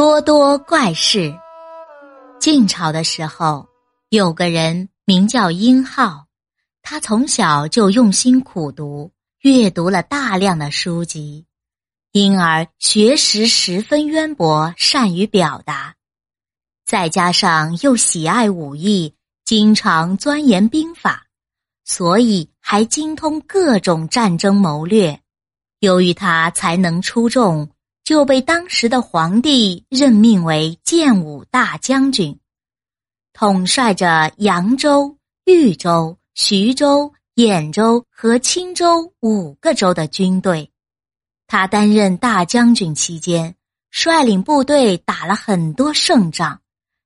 多多怪事。晋朝的时候，有个人名叫殷浩，他从小就用心苦读，阅读了大量的书籍，因而学识十分渊博，善于表达。再加上又喜爱武艺，经常钻研兵法，所以还精通各种战争谋略。由于他才能出众。就被当时的皇帝任命为建武大将军，统帅着扬州、豫州、徐州、兖州和青州五个州的军队。他担任大将军期间，率领部队打了很多胜仗，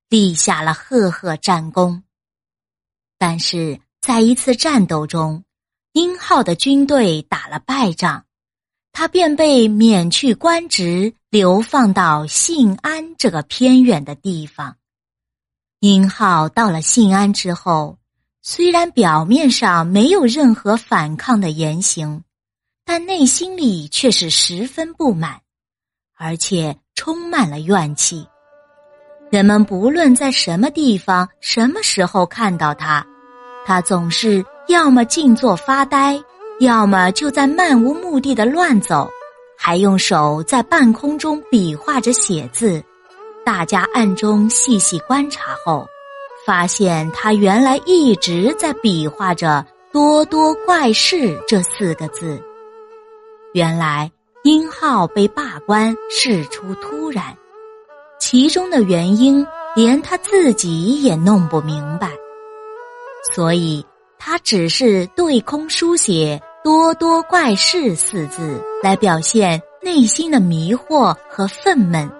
立下了赫赫战功。但是在一次战斗中，殷浩的军队打了败仗。他便被免去官职，流放到信安这个偏远的地方。殷浩到了信安之后，虽然表面上没有任何反抗的言行，但内心里却是十分不满，而且充满了怨气。人们不论在什么地方、什么时候看到他，他总是要么静坐发呆。要么就在漫无目的的乱走，还用手在半空中比划着写字。大家暗中细细观察后，发现他原来一直在比划着“多多怪事”这四个字。原来殷浩被罢官事出突然，其中的原因连他自己也弄不明白，所以。他只是对空书写“多多怪事”四字，来表现内心的迷惑和愤懑。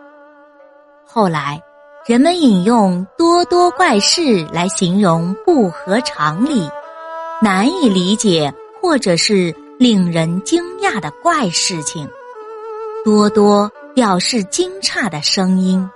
后来，人们引用“多多怪事”来形容不合常理、难以理解或者是令人惊讶的怪事情。多多表示惊诧的声音。